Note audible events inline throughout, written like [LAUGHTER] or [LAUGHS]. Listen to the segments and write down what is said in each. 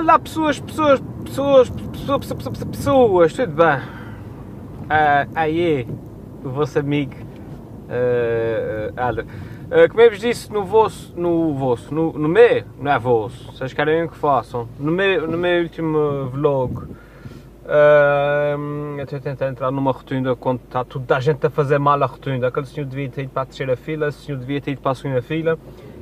Olá pessoas, pessoas, pessoas, pessoas, pessoas, pessoas, tudo bem? Uh, aí, o vosso amigo uh. Uh, como eu vos disse no vosso, no vosso, no, no meu, não é vosso, vocês querem que façam, no meu, no meu último vlog, uh, eu tentando entrar numa rotunda quando está toda a gente a fazer mal a rotunda, aquele senhor devia ter ido para a terceira fila, esse senhor devia ter ido para a segunda fila,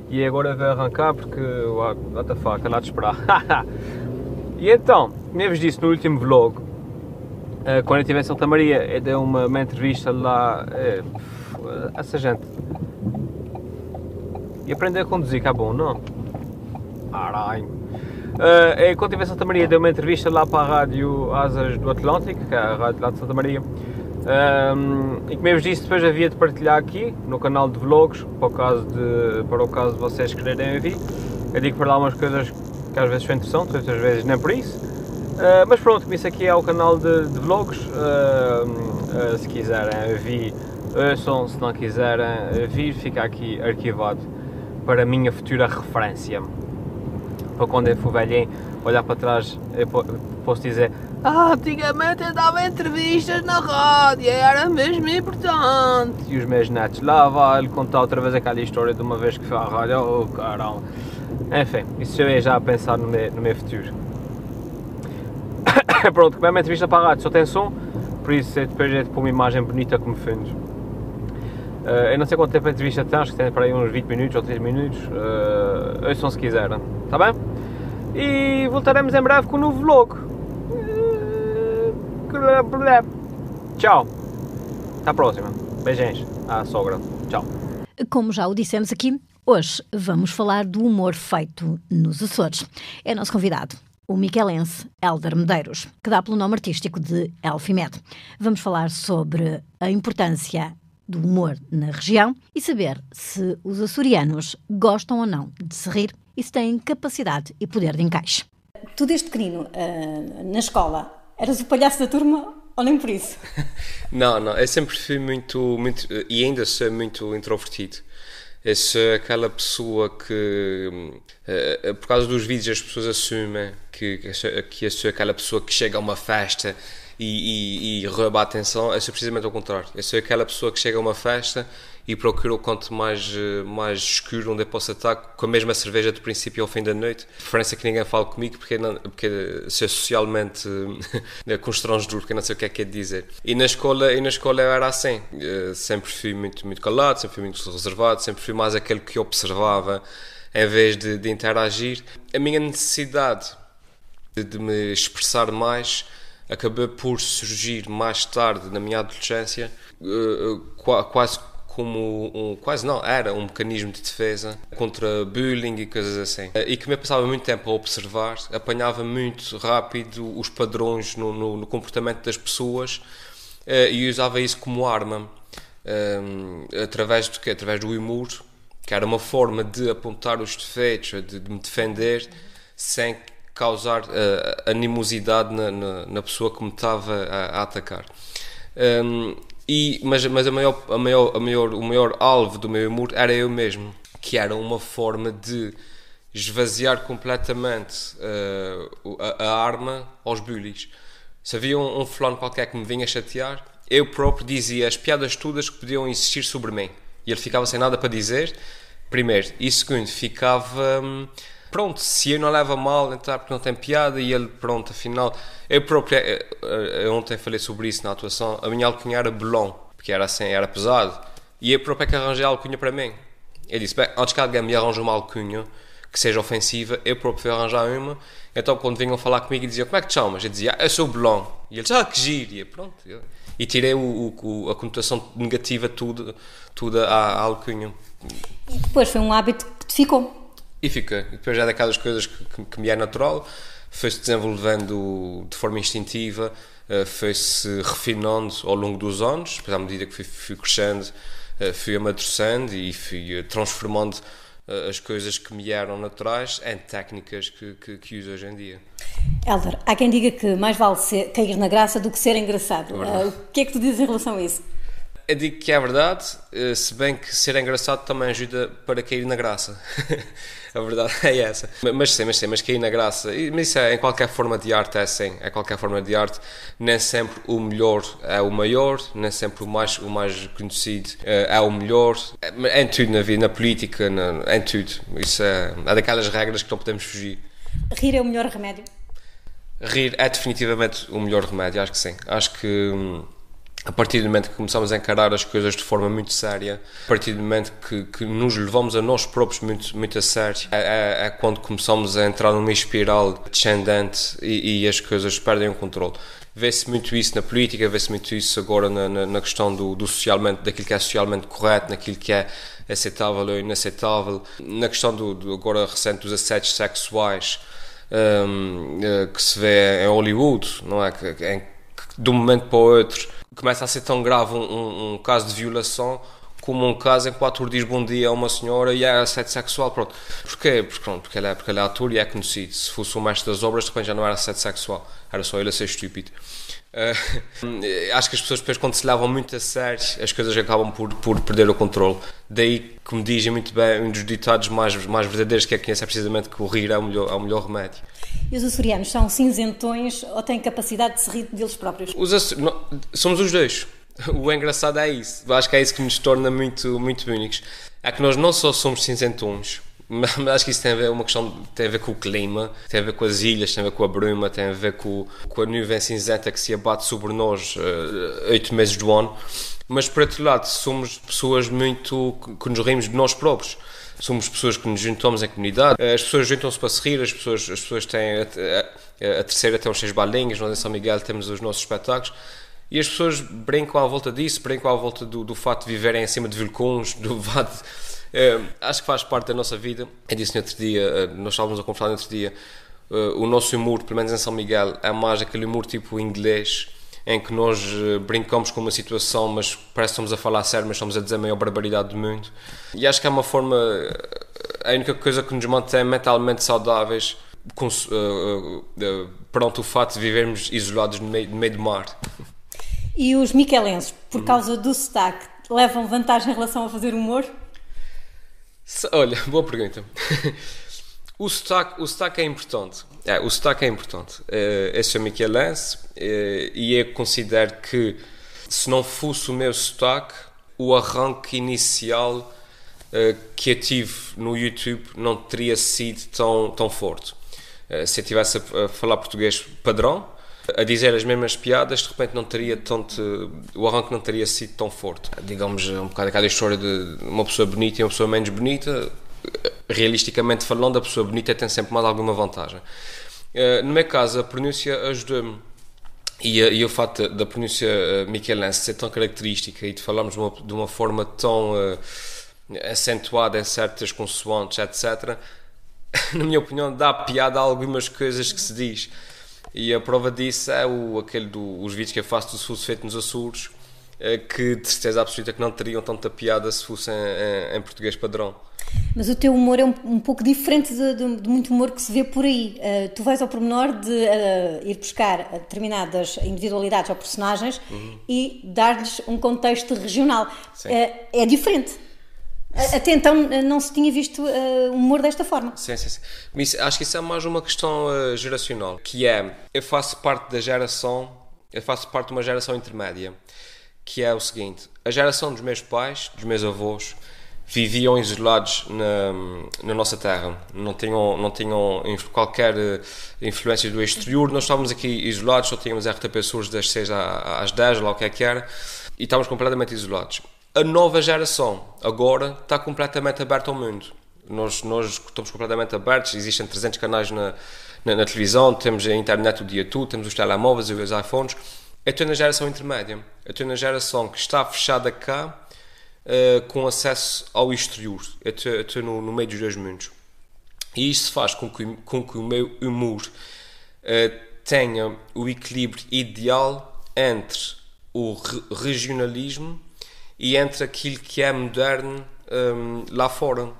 e agora vai arrancar porque, what, what the fuck, lá de esperar. [LAUGHS] e então, como eu vos disse no último vlog, uh, quando eu estive em Santa Maria, eu dei uma, uma entrevista lá, uh, essa gente e aprender a conduzir, que é bom, não? Caralho. Uh, quando estive em Santa Maria, dei uma entrevista lá para a Rádio Asas do Atlântico, que é a rádio lá de Santa Maria. Um, e como eu vos disse, depois havia de partilhar aqui no canal de vlogs, para o caso de, para o caso de vocês quererem ouvir. Eu digo para lá umas coisas que às vezes são interessantes, outras vezes nem por isso. Uh, mas pronto, como isso aqui é o canal de, de vlogs, uh, se quiserem ouvir, ouçam, se não quiserem ouvir, fica aqui arquivado para a minha futura referência. Para quando eu for velhinho, olhar para trás, eu posso dizer ah, antigamente eu dava entrevistas na rádio, era mesmo importante. E os meus netos lá vai contar outra vez aquela história de uma vez que foi à rádio, oh caramba. Enfim, isso eu ia já a pensar no meu, no meu futuro. [COUGHS] Pronto, como é uma entrevista para a rádio, só tem som, por isso depois é tipo uma imagem bonita como fundo. Uh, eu não sei quanto tempo a entrevista tem, acho que tem para aí uns 20 minutos ou 30 minutos. Uh, ouçam se quiserem, está bem? E voltaremos em breve com um novo vlog. Tchau. Até a próxima. Beijinhos à sogra. Tchau. Como já o dissemos aqui, hoje vamos falar do humor feito nos Açores. É nosso convidado, o miquelense Elder Medeiros, que dá pelo nome artístico de Elfimed. Vamos falar sobre a importância do humor na região e saber se os açorianos gostam ou não de se rir e se têm capacidade e poder de encaixe. Tu, desde pequenino, uh, na escola, eras o palhaço da turma ou nem por isso? [LAUGHS] não, não, eu sempre fui muito, muito e ainda sou muito introvertido. Eu sou aquela pessoa que, uh, por causa dos vídeos, as pessoas assumem que, que eu sou aquela pessoa que chega a uma festa e, e, e rouba a atenção, eu sou precisamente ao contrário. Eu sou aquela pessoa que chega a uma festa e procura o canto mais, mais escuro onde eu possa estar com a mesma cerveja do princípio ao fim da noite. A preferência é que ninguém fale comigo porque, não, porque sou socialmente [LAUGHS] constrangedor, porque não sei o que é que é de dizer. E na escola, e na escola eu era assim. Eu sempre fui muito, muito calado, sempre fui muito reservado, sempre fui mais aquele que observava em vez de, de interagir. A minha necessidade de, de me expressar mais acabou por surgir mais tarde na minha adolescência eh, quase como um, quase não, era um mecanismo de defesa contra bullying e coisas assim. Eh, e que me passava muito tempo a observar, apanhava muito rápido os padrões no, no, no comportamento das pessoas eh, e usava isso como arma, através do que Através do humor, que era uma forma de apontar os defeitos, de, de me defender, sem causar uh, animosidade na, na, na, pessoa que me estava a, a atacar. Um, e, mas mas a maior, a maior, a maior, o maior alvo do meu humor era eu mesmo, que era uma forma de esvaziar completamente uh, a, a, arma aos bullies. Se havia um, um fulano qualquer que me vinha chatear, eu próprio dizia as piadas todas que podiam existir sobre mim. E ele ficava sem nada para dizer, primeiro. E segundo, ficava. Hum, pronto, se eu não leva mal, então porque não tem piada e ele, pronto, afinal. Eu próprio, eh, eh, eu ontem falei sobre isso na atuação, a minha alcunha era Belon, porque era assim, era pesado. E eu próprio é que arranjei a alcunha para mim. Eu disse, bem, antes que alguém me arranje uma alcunha que seja ofensiva, eu próprio fui arranjar uma. Então quando vinham falar comigo e diziam, como é que te chamas? Eu dizia, ah, eu sou Belon. E ele disse, ah, que giro. E eu, pronto. Eu, e tirei o, o, a conotação negativa tudo, tudo à, à alcunha. E depois foi um hábito que te ficou. E fica. E depois é daquelas coisas que, que, que me é natural, foi-se desenvolvendo de forma instintiva, uh, foi-se refinando ao longo dos anos, depois à medida que fui, fui crescendo, uh, fui amadurecendo e fui transformando uh, as coisas que me eram naturais em técnicas que, que, que, uso hoje em dia. Elder, há quem diga que mais vale ser, cair na graça do que ser engraçado. o que é que tu dizes em relação a isso? eu digo que é verdade, eh, se bem que ser engraçado também ajuda para cair na graça. [LAUGHS] [LAUGHS] a verdade é essa. Mas sim, mas sim, mas cair na graça. Mas isso é em qualquer forma de arte, é assim. É qualquer forma de arte. Nem sempre o melhor é o maior, nem sempre o mais, o mais conhecido eh, é o melhor. É em tudo na vida, na política, na, em tudo. Isso é, é daquelas regras que não podemos fugir. Rir é o melhor remédio? Rir é definitivamente o melhor remédio, acho que sim. Acho que hum, a partir do momento que começamos a encarar as coisas de forma muito séria, a partir do momento que, que nos levamos a nós próprios muito, muito a sério, é, é, é quando começamos a entrar numa espiral descendente e, e as coisas perdem o controle. Vê-se muito isso na política, vê-se muito isso agora na, na, na questão do, do, socialmente, daquilo que é socialmente correto, naquilo que é aceitável ou inaceitável, na questão do, do agora recente dos assédios sexuais um, eh, que se vê em Hollywood, não é? Que, em, que de um momento para o outro começa a ser tão grave um, um, um, caso de violação como um caso em que o ator diz bom dia a uma senhora e é assédio sexual, pronto. Porquê? Porque, pronto, porque, ele é, porque ele é ator e é conhecido. Se fosse o mestre das obras, de repente já não era assédio sexual, era só ele a ser estúpido. Uh, [LAUGHS] acho que as pessoas depois quando se levam muito a sério as coisas acabam por, por perder o controle. Daí como dizem muito bem um dos ditados mais, mais verdadeiros que é conhecer é precisamente que o rir é o melhor, é o melhor remédio. E os açorianos são cinzentões ou têm capacidade de se rir deles próprios? Os não, somos os dois. [LAUGHS] O engraçado é isso. Acho que é isso que nos torna muito, muito únicos. É que nós não só somos cinzentões mas acho que isso tem a ver uma questão tem a ver com o clima tem a ver com as ilhas tem a ver com a bruma tem a ver com, com a nuvem cinzenta que se abate sobre nós uh, oito meses do ano. Mas por outro lado somos pessoas muito que nos rimos de nós próprios. Somos pessoas que nos juntamos em comunidade. Eh, as pessoas juntam-se para se rir as pessoas as pessoas têm a, a, a terceira tem os seis balinhas nós em São Miguel temos os nossos espetáculos. E as pessoas brincam à volta disso, brincam à volta do, do fato de viverem acima de vulcões, do [LAUGHS] fato é, acho que faz parte da nossa vida. Eu disse no outro dia, eh, nós estávamos a conversar no outro dia, uh, o nosso humor, pelo menos em São Miguel, é mais aquele humor tipo inglês, em que nós brincamos com uma situação, mas parece que estamos a falar sério, mas estamos a dizer a maior barbaridade do mundo. E acho que é uma forma, a única coisa que nos mantém mentalmente saudáveis com, uh, uh, o fato de vivermos isolados no meio, no meio do mar. E os miquelenses, por causa do sotaque, levam vantagem em relação a fazer humor? Olha, [LAUGHS] boa pergunta. O sotaque, o sotaque é importante. É, o sotaque é importante. Eu sou miquelense uh, e eu considero que se não fosse o meu sotaque, o arranque inicial que eu tive no YouTube não teria sido tão, tão forte. Se eu estivesse a, falar português padrão, a dizer as mesmas piadas, de repente não teria tanto. O arranque não teria sido tão forte. Digamos, um bocado aquela história de uma pessoa bonita e uma pessoa menos bonita. Realisticamente falando, a pessoa bonita tem sempre mais alguma vantagem. Eh, no meu caso, a pronúncia ajudou-me. E, e, o facto da pronúncia eh, michelense ser tão característica e de falarmos de uma, de uma forma tão uh, acentuada em certas consoantes, etc., [LAUGHS] na minha opinião, dá piada a algumas coisas que se diz. E a prova disso é o, aquele do, os vídeos que eu faço do SUS feito nos Açores, eh, que de certeza absoluta que não teriam tanta piada se fossem em, em português padrão. Mas o teu humor é um, um pouco diferente de, de, de, muito humor que se vê por aí. Uh, tu vais ao pormenor de uh, ir buscar determinadas individualidades ou personagens uhum. e dar-lhes um contexto regional. Uh, é diferente. Até então não se tinha visto uh, humor desta forma. Sim, sim, sim. Acho que isso é mais uma questão uh, geracional, que é, eu faço parte da geração, eu faço parte de uma geração intermédia, que é o seguinte, a geração dos meus pais, dos meus avós, viviam isolados na, na nossa terra, não tinham, não tinham qualquer influência do exterior, nós estávamos aqui isolados, só tínhamos RTP Sures das 6 às 10, lá o que é que era, e estávamos completamente isolados a nova geração agora está completamente aberta ao mundo. Nós, nós estamos completamente abertos, existem 300 canais na, na, na, televisão, temos a internet o dia todo, temos os telemóveis e os iPhones. Eu estou na geração intermédia. Eu estou na geração que está fechada cá uh, com acesso ao exterior. Eu estou, eu estou no, no, meio dos dois mundos. E isso faz com que, com que o meu humor uh, tenha o equilíbrio ideal entre o re regionalismo e entre aquilo que é moderno um, lá fora. Uh,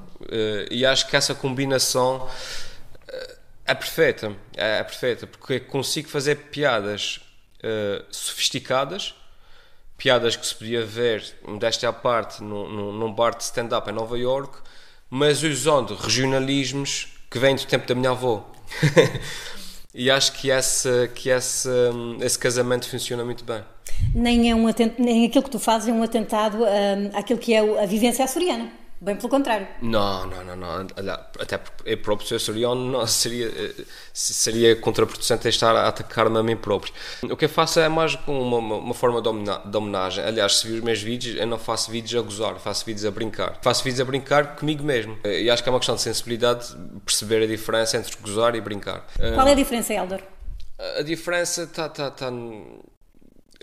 e acho que essa combinação uh, é perfeita, é, é, perfeita, porque consigo fazer piadas uh, sofisticadas piadas que se podia ver, desta parte, num, num bar de stand-up em Nova York, mas usando regionalismos que vêm do tempo da minha avó. [LAUGHS] e acho que, esse, que esse, esse casamento funciona muito bem. Nem, é um atent... Nem aquilo que tu fazes é um atentado um, àquilo que é a vivência açoriana. Bem pelo contrário. Não, não, não, não. Até porque eu próprio ser açoriano não, seria, seria contraproducente estar a atacar-me a mim próprio. O que eu faço é mais uma, uma, forma de homenagem. Aliás, se vir os meus vídeos, eu não faço vídeos a gozar, faço vídeos a brincar. Faço vídeos a brincar comigo mesmo. E acho que é uma questão de sensibilidade perceber a diferença entre gozar e brincar. Qual é a diferença, Helder? A diferença está. Tá, tá,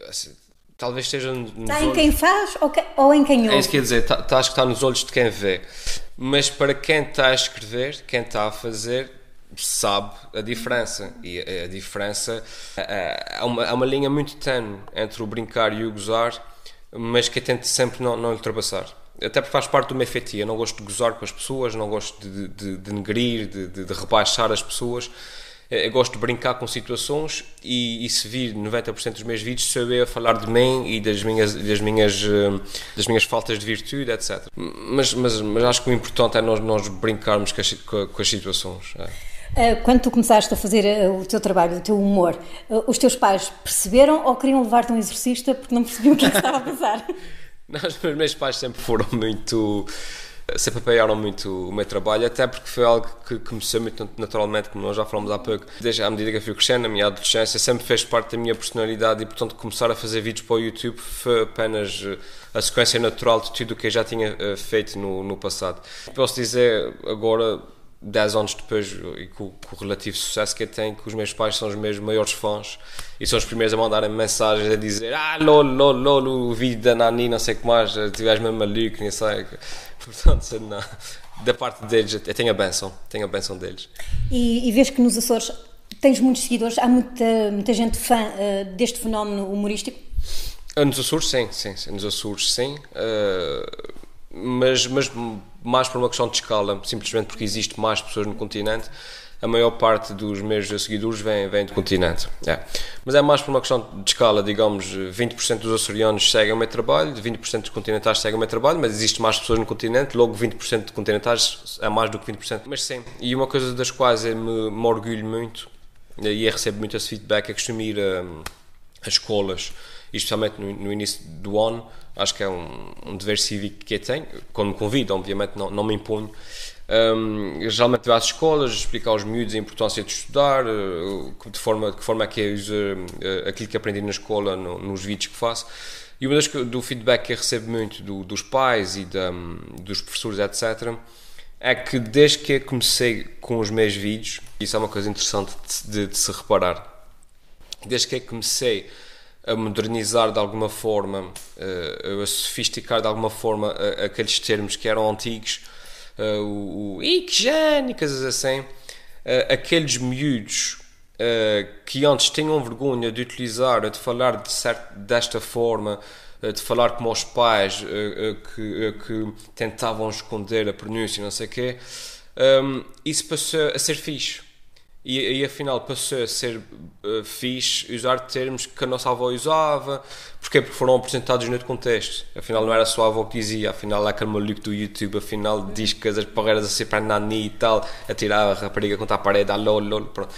assim, talvez esteja Está em quem faz ou, que, ou em quem ouve? É isso que quer dizer, tá, tá, acho que está nos olhos de quem vê. Mas para quem está a escrever, quem está a fazer, sabe a diferença. E a, a diferença há uma, uma linha muito tenue entre o brincar e o gozar, mas que eu tento sempre não, não ultrapassar. Até porque faz parte do meu feitio. Eu não gosto de gozar com as pessoas, não gosto de, de, de negrir, de, de, de rebaixar as pessoas eu gosto de brincar com situações e, e se vir 90% dos meus vídeos sou eu a falar de mim e das minhas, das minhas, eh, das minhas faltas de virtude, etc. Mas, mas, mas acho que o importante é nós, nós brincarmos com as, com as situações. É. Eh, quando tu começaste a fazer eh, o teu trabalho, o teu humor, os teus pais perceberam ou queriam levar-te a um exorcista porque não percebiam o que, é que estava a passar? [LAUGHS] não, os meus pais sempre foram muito sempre apoiaram muito o meu trabalho, até porque foi algo que começou muito naturalmente, como nós já falamos há pouco. Desde à medida que eu fui crescendo, na minha adolescência, sempre fez parte da minha personalidade e, portanto, começar a fazer vídeos para o YouTube foi apenas eh, a sequência natural de tudo o que eu já tinha eh, feito no, no passado. Posso dizer agora 10 anos depois, e com, com, o relativo sucesso que eu tenho, que os meus pais são os meus maiores fãs e são os primeiros a mandarem mensagens a dizer Ah, lol, lol, lol, o vídeo da Nani, não sei o que mais, tu és mesmo maluco, nem sei. [LAUGHS] Portanto, não, da parte deles, eu tenho a benção, tenho a benção deles. E, e vês que nos Açores tens muitos seguidores, há muita, muita gente fã uh, deste fenómeno humorístico? Nos Açores, sim, sim, sim nos Açores, sim. Uh, mas, mas mais por uma questão de escala, simplesmente porque existe mais pessoas no continente a maior parte dos meus seguidores vem, vem do continente. É. Mas é mais por uma questão de escala, digamos, 20% dos açorianos seguem o meu trabalho, 20% dos continentais seguem o meu trabalho, mas existe mais pessoas no continente, logo 20% de continentais é mais do que 20%. Mas sim, e uma coisa das quais eu me, me orgulho muito, e eu recebo muito esse feedback, é costumo ir a, a escolas, especialmente no, no, início do ano, acho que é um, um dever cívico que eu tenho, quando me convidam, obviamente não, não me imponho, um, geralmente vai às escolas explicar aos miúdos a importância de estudar, uh, de, forma, de que forma é que é usar uh, aquilo que aprendi na escola no, nos vídeos que faço. E uma das do feedback que eu recebo muito do, dos pais e da, dos professores, etc., é que desde que eu comecei com os meus vídeos, isso é uma coisa interessante de, de, de se reparar, desde que eu comecei a modernizar de alguma forma, uh, a sofisticar de alguma forma aqueles termos que eram antigos, uh, o, o e coisas assim, aqueles miúdos que antes tinham vergonha de utilizar, de falar de certo, desta forma, de falar como os pais que, que, tentavam esconder a pronúncia, não sei o quê, isso passou a ser fixe e, e afinal passou a ser uh, fixe usar termos que a nossa avó usava. Porquê? Porque foram apresentados no contexto. Afinal, não era só a avó que dizia, afinal, aquele maluco do YouTube, afinal, diz que as parreiras a ser para Nani e tal, a tirar a rapariga contra a parede, a lol, lol, pronto.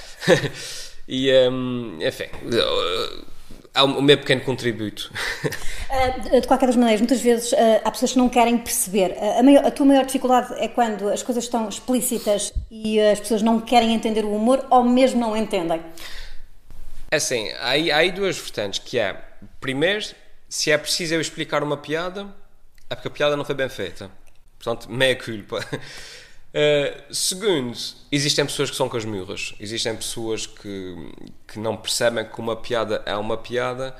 [LAUGHS] e, um, enfim. Uh, há o meu pequeno contributo. Ah, de qualquer das maneiras, muitas vezes ah, há pessoas que não querem perceber. Ah, a, maior, a tua maior dificuldade é quando as coisas estão explícitas e as pessoas não querem entender o humor ou mesmo não entendem? É assim, há aí, há aí duas vertentes, que é, primeiro, se é preciso eu explicar uma piada, é porque a piada não foi bem feita. Portanto, meia culpa. Uh, segundo, existem pessoas que são casmurras, existem pessoas que, que não percebem que uma piada é uma piada,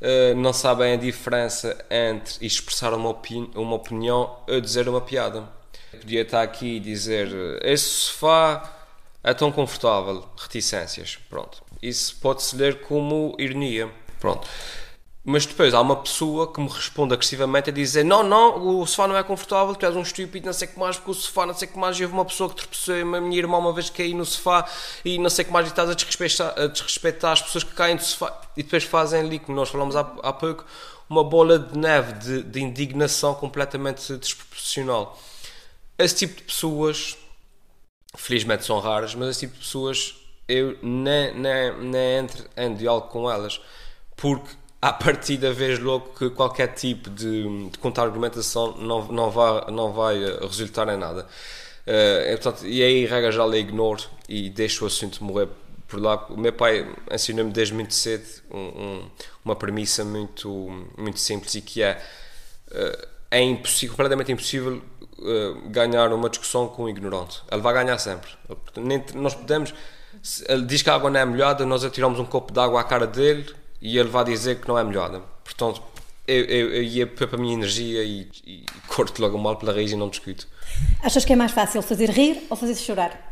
uh, não sabem a diferença entre expressar uma, opini uma opinião ou dizer uma piada. Eu podia estar aqui e dizer: Esse sofá é tão confortável, reticências. Pronto. Isso pode-se ler como ironia. Pronto. Mas depois há uma pessoa que me responde agressivamente a dizer: Não, não, o sofá não é confortável, tu és um estúpido, não sei o que mais, porque o sofá, não sei o que mais. E houve uma pessoa que tropeçou, a minha irmã uma vez caí no sofá e não sei o que mais, e estás a desrespeitar, a desrespeitar as pessoas que caem do sofá. E depois fazem ali, como nós falamos há, há pouco, uma bola de neve de, de indignação completamente desproporcional. Esse tipo de pessoas, felizmente são raras, mas esse tipo de pessoas eu nem, nem, nem entro em diálogo com elas, porque a partir da vez logo que qualquer tipo de, de contra-argumentação não, não, vai, não vai eh, resultar em nada. Uh, portanto, e aí, regra já, ignoro e deixo o assunto morrer por lá. O meu pai ensinou-me desde muito cedo um, um, uma premissa muito, muito simples e que é uh, é impossível, completamente impossível uh, ganhar uma discussão com um ignorante. Ele vai ganhar sempre. Nem, nós podemos. Ele diz que a água não é molhada, nós atiramos um copo de água à cara dele e ele vai dizer que não é molhada. Portanto, eu, eu, eu ia para a minha energia e, e corto logo mal pela raiz e não discuto. Achas que é mais fácil fazer rir ou fazer chorar?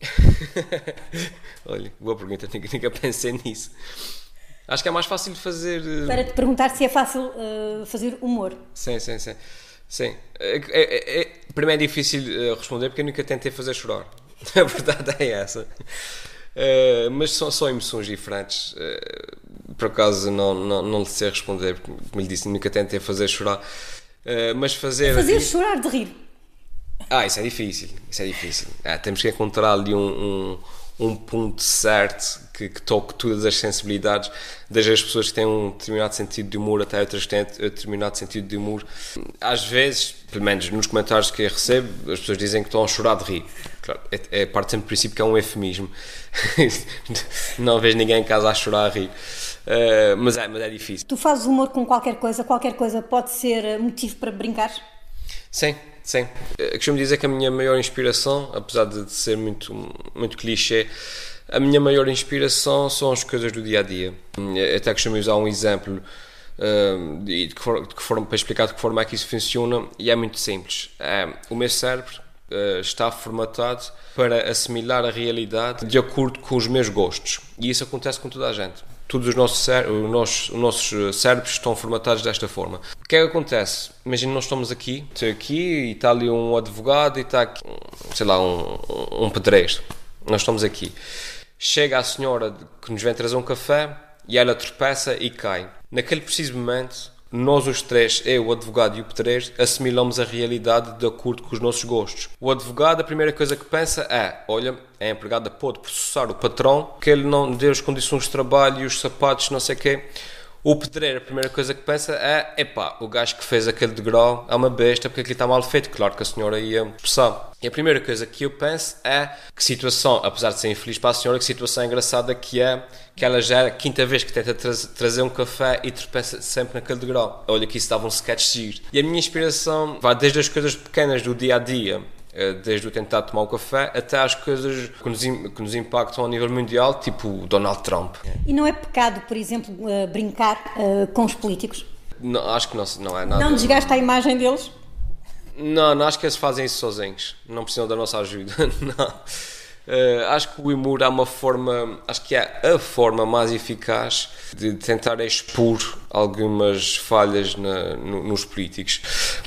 [LAUGHS] Olha, boa pergunta, nunca, nunca pensei nisso. Acho que é mais fácil fazer. Uh... Para te perguntar se é fácil uh, fazer humor. Sim, sim, sim. sim. É, é, é, primeiro é difícil uh, responder porque eu nunca tentei fazer chorar. [LAUGHS] A verdade é essa. Mas são só emoções diferentes. Por acaso não, não, não lhe sei responder, porque, como lhe disse, nunca tentei fazer chorar. Uh, mas fazer. Fazer chorar de rir. Ah, isso é difícil. Isso é difícil. Ah, temos que encontrar ali um, um, um ponto certo que, que, toque todas as sensibilidades, desde as pessoas que têm um determinado sentido de humor até outras que têm um determinado sentido de humor. Às vezes, pelo menos nos comentários que eu recebo, as pessoas dizem que estão a chorar de rir. Claro, é, é parte sempre do princípio que é um eufemismo. [LAUGHS] Não vejo ninguém em casa a chorar a rir. Uh, mas, é, mas é difícil. Tu fazes humor com qualquer coisa, qualquer coisa pode ser motivo para brincar? Sim, sim. Eu costumo dizer que a minha maior inspiração, apesar de ser muito, muito clichê, a minha maior inspiração são as coisas do dia a dia. Eu até costumo usar um exemplo uh, de, que for, de que forma, para explicar de que forma é que isso funciona e é muito simples. É, o meu cérebro uh, está formatado para assimilar a realidade de acordo com os meus gostos e isso acontece com toda a gente. Todos os nossos, os nossos, os nossos cérebros estão formatados desta forma. O que é que acontece? Imagina nós estamos aqui, aqui e está ali um advogado e está aqui, sei lá, um, um pedreiro. Nós estamos aqui. Chega a senhora que nos vem trazer um café e ela tropeça e cai. Naquele preciso momento, nós os três, eu, o advogado e o pedreiro, assimilamos a realidade de acordo com os nossos gostos. O advogado, a primeira coisa que pensa é: olha, a empregada pode processar o patrão, que ele não deu as condições de trabalho e os sapatos, não sei o quê. O pedreiro, a primeira coisa que pensa é: epá, o gajo que fez aquele degrau é uma besta porque aquilo está mal feito. Claro que a senhora ia expulsar. E a primeira coisa que eu penso é que situação, apesar de ser infeliz para a senhora, que situação engraçada que é que ela já é a quinta vez que tenta tra trazer um café e tropeça sempre naquele degrau. Olha que isso dava um sketch giro. E a minha inspiração vai desde as coisas pequenas do dia a dia desde o tentar tomar o café até às coisas que nos, que nos impactam a nível mundial, tipo o Donald Trump. E não é pecado, por exemplo, eh, brincar uh, com os políticos? Não, acho que não, não é nada. Não desgasta a imagem deles? Não, não acho que eles fazem isso sozinhos. Não precisam da nossa ajuda. [LAUGHS] Não. Uh, acho que o humor é uma forma, acho que é a forma mais eficaz de tentar expor algumas falhas na, no, nos políticos.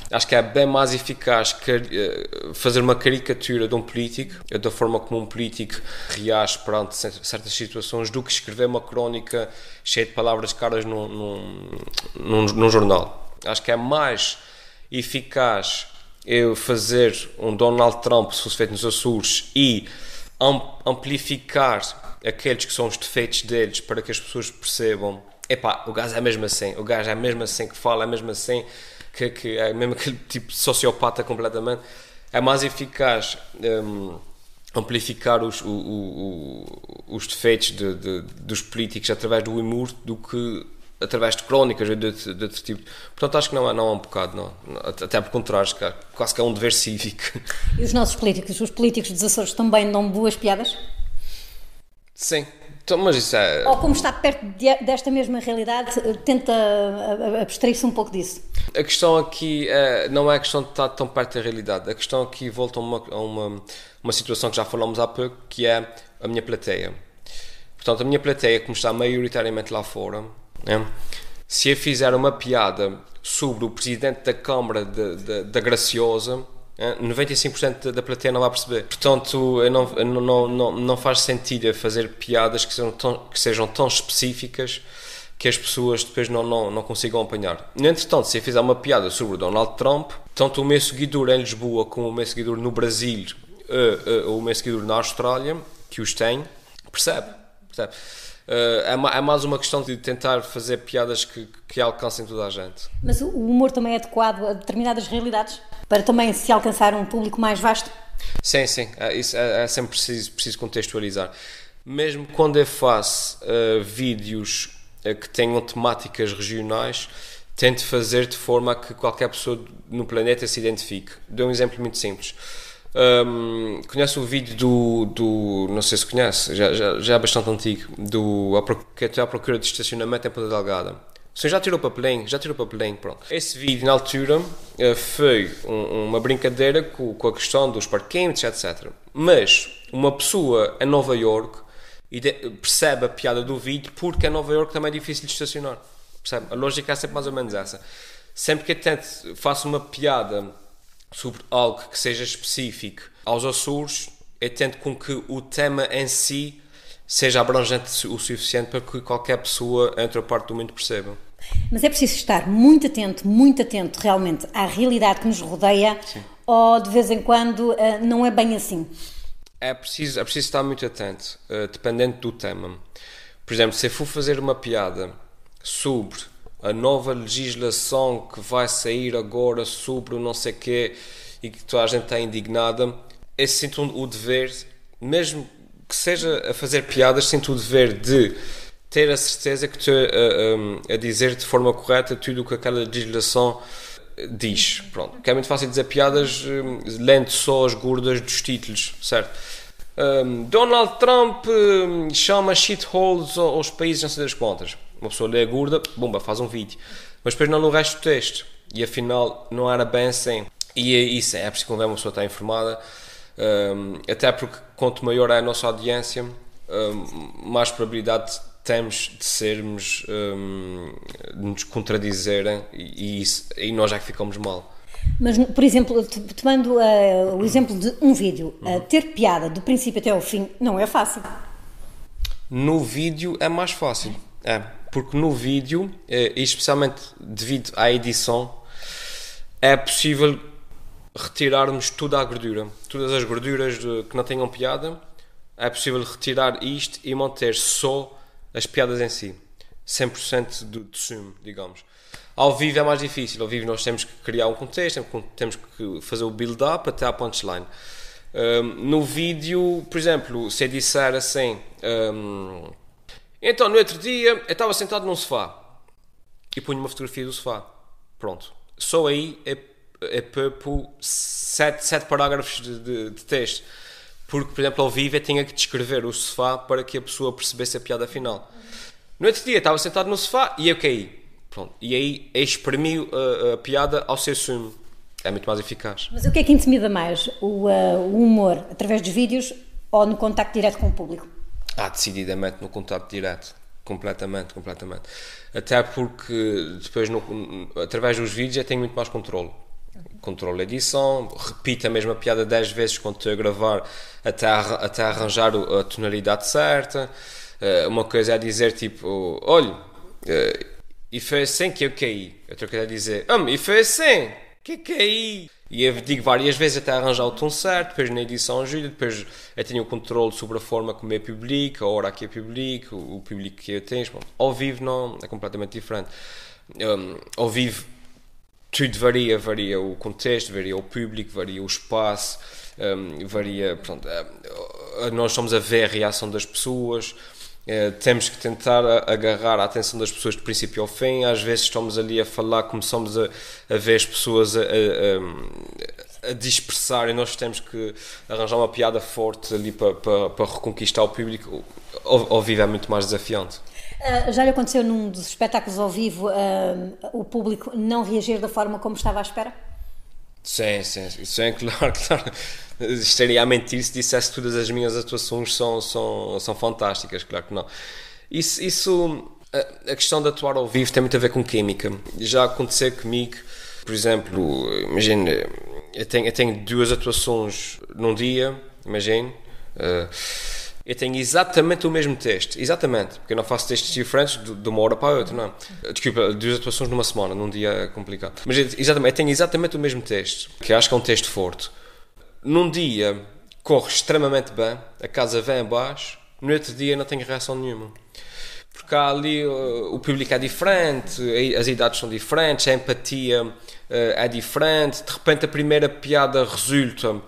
Acho que é bem mais eficaz uh, fazer uma caricatura de um político, da forma como um político reage perante certas situações, do que escrever uma crónica cheia de palavras caras num, num, num, num jornal. Acho que é mais eficaz eu fazer um Donald Trump se fosse feito nos Açores e amplificar aqueles que são os defeitos deles para que as pessoas percebam epá, o gajo é mesmo assim, o gajo é mesmo assim que fala, é mesmo assim que, que é mesmo aquele tipo de sociopata completamente. É mais eficaz um, amplificar os, o, o, os defeitos de, de, dos políticos através do humor do que através de crónicas de, de, de outro tipo. Portanto, acho que não não é um bocado, não. Até por contrário, quase que é um dever cívico. E os nossos políticos, os políticos dos Açores também dão boas piadas? Sim. Então, mas isso é... Ou como está perto de, desta mesma realidade, tenta abstrair-se um pouco disso? A questão aqui é, não é a questão de estar tão perto da realidade. A questão aqui volta a uma, a uma, uma situação que já falamos há pouco, que é a minha plateia. Portanto, a minha plateia, como está maioritariamente lá fora, né? Se eu fizer uma piada sobre o presidente da Câmara da Graciosa, 95% da plateia não vai perceber. Portanto, não, não, não, não faz sentido fazer piadas que sejam tão, que sejam tão específicas que as pessoas depois não, não, não consigam apanhar. Entretanto, se eu fizer uma piada sobre o Donald Trump, tanto o meu seguidor em Lisboa como o meu seguidor no Brasil uh, uh, ou o meu seguidor na Austrália, que os tem, percebe. percebe. Uh, é, mais uma questão de tentar fazer piadas que, que alcancem toda a gente. Mas o humor também é adequado a determinadas realidades? Para também se alcançar um público mais vasto? Sim, sim. É, isso é, é sempre preciso, preciso contextualizar. Mesmo quando eu faço uh, vídeos uh, que tenham temáticas regionais, tento fazer de forma a que qualquer pessoa no planeta se identifique. Dou um exemplo muito simples. Um, conhece o vídeo do, do. Não sei se conhece, já, já, já é bastante antigo, do que é à procura de estacionamento em Ponta Delgada. Senhor já tirou papelinho? Já tirou papelinho, pronto. Esse vídeo, na altura, eh, foi um, uma brincadeira com, com, a questão dos parquímetros, etc. Mas uma pessoa em Nova York percebe a piada do vídeo porque em Nova York também é difícil de estacionar. Percebe? A lógica é sempre mais ou menos essa. Sempre que eu tento, faço uma piada sobre algo que seja específico aos Açores, eu tento com que o tema em si seja abrangente o suficiente para que qualquer pessoa entre a parte do mundo perceba. Mas é preciso estar muito atento, muito atento realmente à realidade que nos rodeia, Sim. ou de vez em quando eh, não é bem assim? É preciso, é preciso estar muito atento, uh, dependendo do tema. Por exemplo, se eu for fazer uma piada sobre a nova legislação que vai sair agora sobre o não sei quê e que toda a gente está indignada, eu sinto o dever, mesmo que seja a fazer piadas, sinto o dever de ter a certeza que estou a, a, a dizer de forma correta tudo o que aquela legislação diz. Pronto. Que é muito fácil dizer piadas hum, lendo só as gordas dos títulos, certo? Um, Donald Trump um, chama shitholes aos países não sei das contas. Uma pessoa lê a gorda, bomba, faz um vídeo. Mas depois não no resto do texto. E afinal não era bem assim. E é isso, é preciso que uma pessoa está informada. Um, até porque quanto maior é a nossa audiência, mais probabilidade temos de sermos um, de nos contradizerem e, e, e nós já que ficamos mal. Mas, por exemplo, tomando uh, o exemplo de um vídeo, uh, ter piada do princípio até ao fim não é fácil. No vídeo é mais fácil, é, porque no vídeo, eh, especialmente devido à edição, é possível retirarmos toda a gordura, todas as gorduras de, que não tenham piada, é possível retirar isto e manter só as piadas em si, 100% de, de sumo, digamos. Ao vivo é mais difícil, ao vivo nós temos que criar um contexto, temos que fazer o build-up até à punchline. Um, no vídeo, por exemplo, se eu disser assim, um, então no outro dia eu estava sentado num sofá e punho uma fotografia do sofá, pronto. Só aí é, é por sete, sete parágrafos de, de, de texto porque, por exemplo, ao vivo eu tinha que descrever o sofá para que a pessoa percebesse a piada final. No outro dia estava sentado no sofá e eu caí. Pronto. E aí exprimi a, a piada ao seu sumo. É muito mais eficaz. Mas o que é que intimida mais? O, uh, o humor através dos vídeos ou no contacto direto com o público? Ah, decididamente no contacto direto. Completamente, completamente. Até porque depois, no, através dos vídeos, eu tenho muito mais controle controlo a edição, repito a mesma piada 10 vezes quando estou a gravar até, até arranjar a tonalidade certa. Uh, uma coisa é dizer tipo, olha, uh, e foi assim que eu caí. Outra coisa é dizer, e foi assim que eu caí. E eu digo várias vezes até arranjar o tom certo, depois na edição ajuda, depois eu tenho o controle sobre a forma como eu publico, a hora que eu publico, o público que eu tenho. Bom, ao vivo não, é completamente diferente. Um, ao vivo tudo varia, varia o contexto, varia o público, varia o espaço, um, varia. Pronto, uh, nós estamos a ver a reação das pessoas. Uh, temos que tentar agarrar a atenção das pessoas de princípio ao fim. Às vezes estamos ali a falar, começamos a, a ver as pessoas a, a, a, dispersar e nós temos que arranjar uma piada forte ali para, para, para reconquistar o público. Ao, ao vivo é muito mais desafiante. Uh, já lhe aconteceu num dos espetáculos ao vivo uh, o público não reagir da forma como estava à espera? Sim, sim, sim, [LAUGHS] claro, claro. Estaria a mentir se dissesse que todas as minhas atuações são, são, são fantásticas, claro que não. Isso, isso a, a questão de atuar ao vivo tem muito a ver com química. Já aconteceu comigo, por exemplo, imagine, eu tenho, eu tenho duas atuações num dia, imagine. Uh, eu tenho exatamente o mesmo texto, exatamente, porque eu não faço textos diferentes de, de uma hora para a outra, não. Desculpa, duas atuações numa semana, num dia é complicado. Mas exatamente, eu tenho exatamente o mesmo texto, que acho que é um texto forte. Num dia corre extremamente bem, a casa vem abaixo, no outro dia não tenho reação nenhuma. Porque há ali uh, o público é diferente, as idades são diferentes, a empatia uh, é diferente, de repente a primeira piada resulta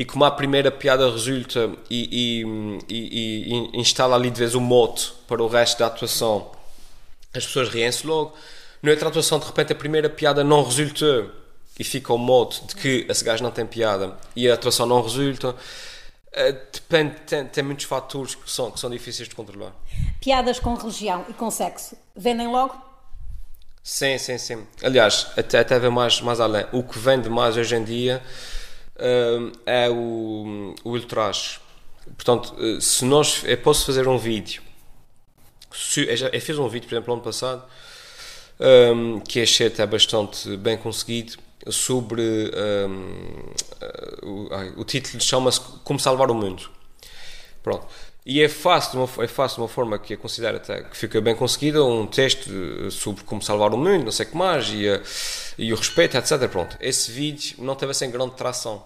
e como a primeira piada resulta e, e, e, e instala ali de vez o mote para o resto da atuação, as pessoas riem-se logo. Na outra atuação, de repente, a primeira piada não resultou e fica o mote de que esse gajo não tem piada e a atuação não resulta. Uh, depende, tem, tem, muitos fatores que são, que são difíceis de controlar. Piadas com religião e com sexo vendem logo? Sim, sim, sim. Aliás, até, até ver mais, mais além. O que vende mais hoje em dia é o, o ultraje. Portanto, uh, se nós. Eu posso fazer um vídeo. Se, eu, já, eu fiz um vídeo, por exemplo, ano passado, um, que achei até bastante bem conseguido, sobre. Um, uh, o, o título chama-se Como Salvar o Mundo. Pronto. E é fácil, de uma, é fácil de uma forma que eu considero até que fica bem conseguida, um texto sobre como salvar o mundo, não sei o que mais, e, e o respeito, etc. Pronto, esse vídeo não teve assim grande tração.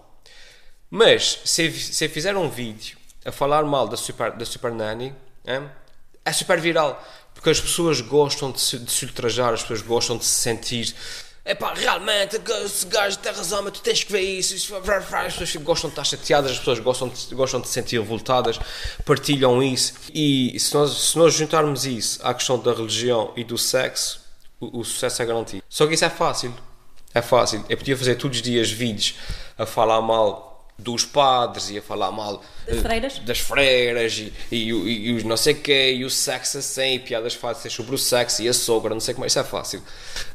Mas, se, se fizer um vídeo a falar mal da Super, da super Nanny, é, é super viral. Porque as pessoas gostam de se, de se ultrajar, as pessoas gostam de se sentir é pá, realmente, esse gajo tem razão, mas tu tens que ver isso. As pessoas gostam de estar chateadas, as pessoas gostam de, gostam de se sentir revoltadas, partilham isso. E se nós, se nós juntarmos isso à questão da religião e do sexo, o, o sucesso é garantido. Só que isso é fácil. É fácil. Eu podia fazer todos os dias vídeos a falar mal dos padres e a falar mal das freiras, das freiras e, e, e, e os não sei quê, e o sexo assim, e piadas fáceis sobre o sexo e a sogra, não sei como, isso é fácil.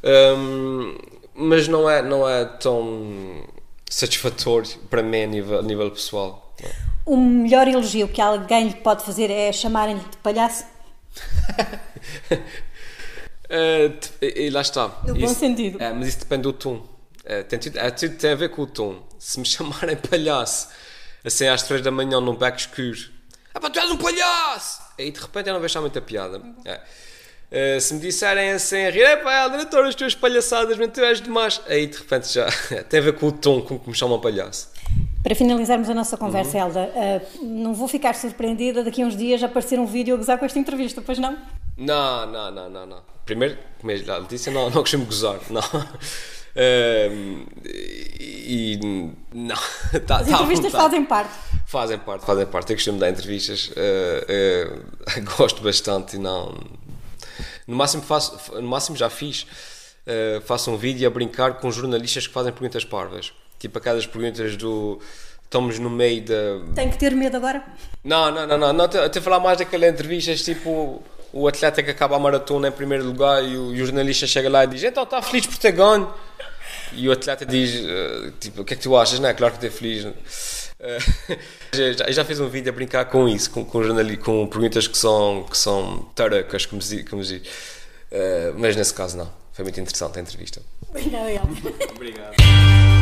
Um, mas não é, não é tão satisfatório para mim a nível, a nível pessoal. O melhor elogio que alguém lhe pode fazer é chamarem-lhe de palhaço? [LAUGHS] uh, e lá está. No isso, bom sentido. É, mas isso depende do tom. É, tem, tudo, é, tudo tem a ver com o tom. Se me [LAUGHS] chamarem palhaço, assim às três da manhã num beco escuro, ah pá, tu és um palhaço! Aí de repente eu não vejo já muita piada. É. Uh, se me disserem assim a rir, é pá, diretor, as tuas palhaçadas, mas tu és demais. Aí de repente já [LAUGHS] tem a ver com o tom com que me chamam palhaço. Para finalizarmos a nossa conversa, uhum. Elda, uh, não vou ficar surpreendida daqui a uns dias aparecer um vídeo a gozar com esta entrevista, pois não? Não, não, não, não. não. Primeiro, como eu já disse, não, não costumo gozar, não. Uh, e não. [LAUGHS] Tá, As tá entrevistas fazem parte. Fazem parte, fazem parte. Eu costumo dar entrevistas, uh, uh, [LAUGHS] gosto bastante e não. No máximo, faço, no máximo já fiz. Uh, faço um vídeo a brincar com jornalistas que fazem perguntas parvas. Tipo aquelas perguntas do. Estamos no meio da. Tem que ter medo agora? Não, não, não, não. não Estou a falar mais daquelas entrevistas tipo o atleta que acaba a maratona em primeiro lugar e o, e o jornalista chega lá e diz: Então está feliz por ter ganho? E o atleta diz: uh, tipo, O que é que tu achas? Não é claro que estou feliz. [LAUGHS] Uh, já, já fiz um vídeo a brincar com isso, com, com, com perguntas que são, que são taracas, como se, diz. Uh, mas nesse caso, não. Foi muito interessante a entrevista. [LAUGHS] Obrigado. Obrigado.